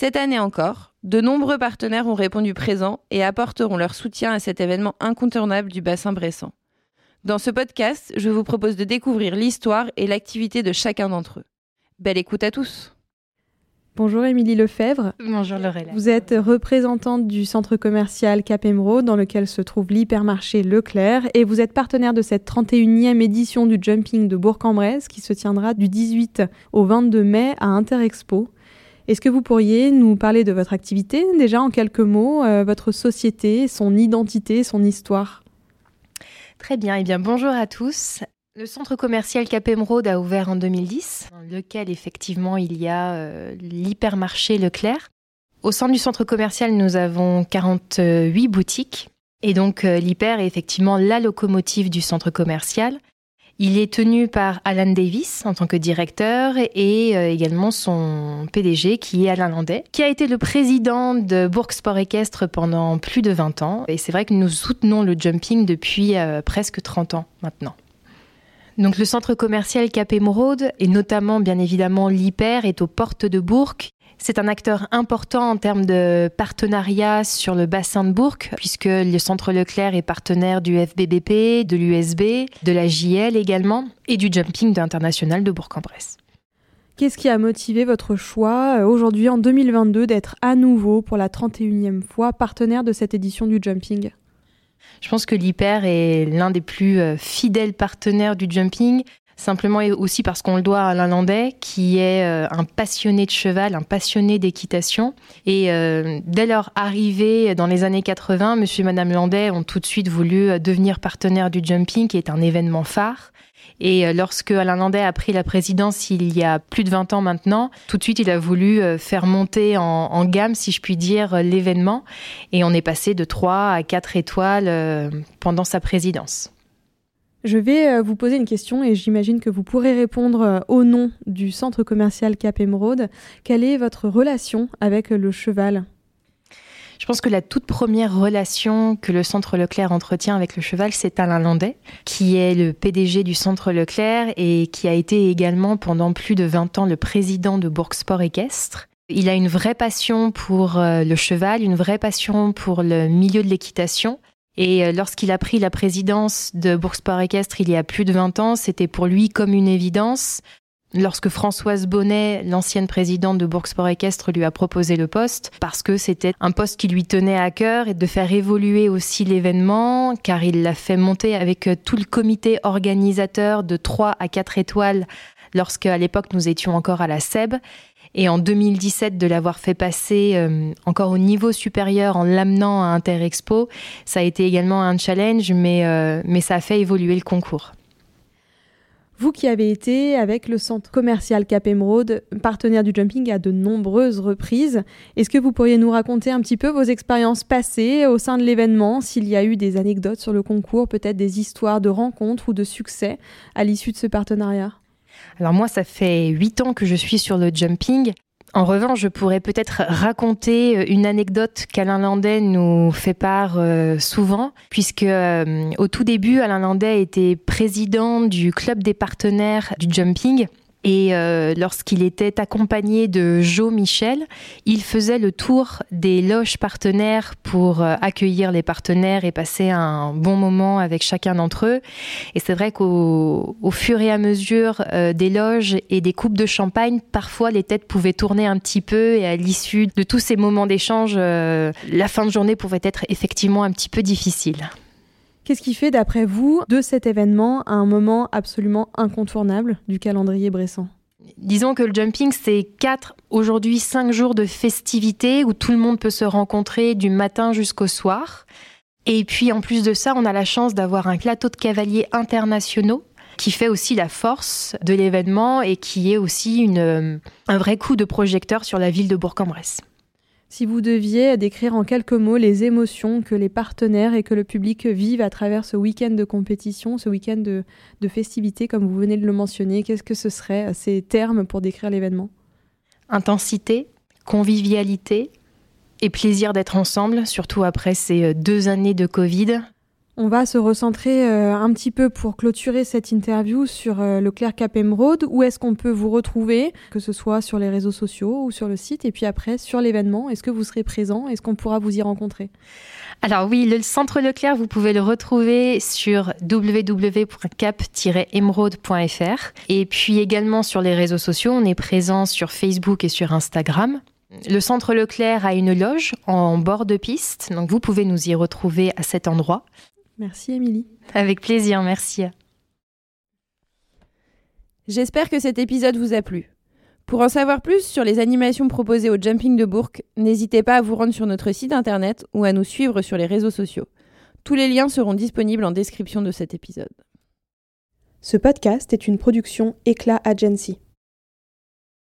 Cette année encore, de nombreux partenaires ont répondu présents et apporteront leur soutien à cet événement incontournable du bassin bressant. Dans ce podcast, je vous propose de découvrir l'histoire et l'activité de chacun d'entre eux. Belle écoute à tous! Bonjour Émilie Lefebvre. Bonjour Lorella. Vous êtes représentante du centre commercial Cap Emeraude dans lequel se trouve l'hypermarché Leclerc et vous êtes partenaire de cette 31e édition du jumping de Bourg-en-Bresse qui se tiendra du 18 au 22 mai à Interexpo. Est-ce que vous pourriez nous parler de votre activité déjà en quelques mots, euh, votre société, son identité, son histoire? Très bien, et eh bien bonjour à tous. Le centre commercial Cap Emeraude a ouvert en 2010, dans lequel effectivement il y a euh, l'hypermarché Leclerc. Au sein du centre commercial, nous avons 48 boutiques. Et donc euh, l'hyper est effectivement la locomotive du centre commercial. Il est tenu par Alan Davis en tant que directeur et euh, également son PDG qui est Alain Landais, qui a été le président de Bourg Sport Équestre pendant plus de 20 ans. Et c'est vrai que nous soutenons le jumping depuis presque 30 ans maintenant. Donc le centre commercial Cap Émeraude et notamment bien évidemment l'Hyper est aux portes de Bourg. C'est un acteur important en termes de partenariat sur le bassin de Bourg, puisque le centre Leclerc est partenaire du FBBP, de l'USB, de la JL également, et du jumping international de Bourg-en-Bresse. Qu'est-ce qui a motivé votre choix euh, aujourd'hui en 2022 d'être à nouveau pour la 31e fois partenaire de cette édition du jumping? Je pense que l'Hyper est l'un des plus euh, fidèles partenaires du jumping, simplement et aussi parce qu'on le doit à Alain Landais, qui est euh, un passionné de cheval, un passionné d'équitation. Et euh, dès leur arrivée dans les années 80, monsieur et madame Landais ont tout de suite voulu devenir partenaires du jumping, qui est un événement phare. Et euh, lorsque Alain Landais a pris la présidence il y a plus de 20 ans maintenant, tout de suite il a voulu euh, faire monter en, gamme, si je puis dire, euh, l'événement. Et on est passé de 3 à 4 étoiles pendant sa présidence. Je vais vous poser une question et j'imagine que vous pourrez répondre au nom du centre commercial Cap Emeraude. Quelle est votre relation avec le cheval? Je pense que la toute première relation que le Centre Leclerc entretient avec le cheval, c'est Alain Landais, qui est le PDG du Centre Leclerc et qui a été également pendant plus de 20 ans le président de Bourg Sport Équestre. Il a une vraie passion pour euh, le cheval, une vraie passion pour le milieu de l'équitation. Et euh, lorsqu'il a pris la présidence de Bourg Sport Équestre il y a plus de 20 ans, c'était pour lui comme une évidence lorsque Françoise Bonnet, l'ancienne présidente de Bourg Sport Équestre, lui a proposé le poste, parce que c'était un poste qui lui tenait à cœur et de faire évoluer aussi l'événement, car il l'a fait monter avec euh, tout le comité organisateur de 3 à 4 étoiles, lorsque à l'époque nous étions encore à la SEB. Et en 2017, de l'avoir fait passer euh, encore au niveau supérieur en l'amenant à Interexpo, ça a été également un challenge, mais, euh, mais ça a fait évoluer le concours. Vous qui avez été avec le centre commercial Cap Emeraude, partenaire du jumping à de nombreuses reprises, est-ce que vous pourriez nous raconter un petit peu vos expériences passées au sein de l'événement, s'il y a eu des anecdotes sur le concours, peut-être des histoires de rencontres ou de succès à l'issue de ce partenariat? Alors moi, ça fait huit ans que je suis sur le jumping. En revanche, je pourrais peut-être raconter euh, une anecdote qu'Alain Landais nous fait part euh, souvent, puisque euh, au tout début, Alain Landais était président du club des partenaires du jumping et euh, lorsqu'il était accompagné de Joe Michel, il faisait le tour des loges partenaires pour euh, accueillir les partenaires et passer un bon moment avec chacun d'entre eux. Et c'est vrai qu'au fur et à mesure euh, des loges et des coupes de champagne, parfois les têtes pouvaient tourner un petit peu et à l'issue de tous ces moments d'échange, la fin de journée pouvait être effectivement un petit peu difficile. Qu'est-ce qui fait, d'après vous, de cet événement un moment absolument incontournable du calendrier bressant Disons que le jumping, c'est quatre, aujourd'hui cinq jours de festivités où tout le monde peut se rencontrer du matin jusqu'au soir. Et puis en plus de ça, on a la chance d'avoir un plateau de cavaliers internationaux qui fait aussi la force de l'événement et qui est aussi une, un vrai coup de projecteur sur la ville de Bourg-en-Bresse. Si vous deviez décrire en quelques mots les émotions que les partenaires et que le public vivent à travers ce week-end de compétition, ce week-end de, festivités, comme vous venez de le mentionner, qu'est-ce que ce serait ces termes pour décrire l'événement? Intensité, convivialité et plaisir d'être ensemble, surtout après ces deux années de Covid. On va se recentrer euh, un petit peu pour clôturer cette interview sur euh, Leclerc Cap Emeraude. Où est-ce qu'on peut vous retrouver, que ce soit sur les réseaux sociaux ou sur le site, et puis après sur l'événement Est-ce que vous serez présent? Est-ce qu'on pourra vous y rencontrer? Alors oui, le centre Leclerc, vous pouvez le retrouver sur www.cap-emeraude.fr et puis également sur les réseaux sociaux. On est présent sur Facebook et sur Instagram. Le centre Leclerc a une loge en bord de piste, donc vous pouvez nous y retrouver à cet endroit. Merci Émilie. Avec plaisir, merci. J'espère que cet épisode vous a plu. Pour en savoir plus sur les animations proposées au Jumping de Bourg, n'hésitez pas à vous rendre sur notre site internet ou à nous suivre sur les réseaux sociaux. Tous les liens seront disponibles en description de cet épisode. Ce podcast est une production Éclat Agency.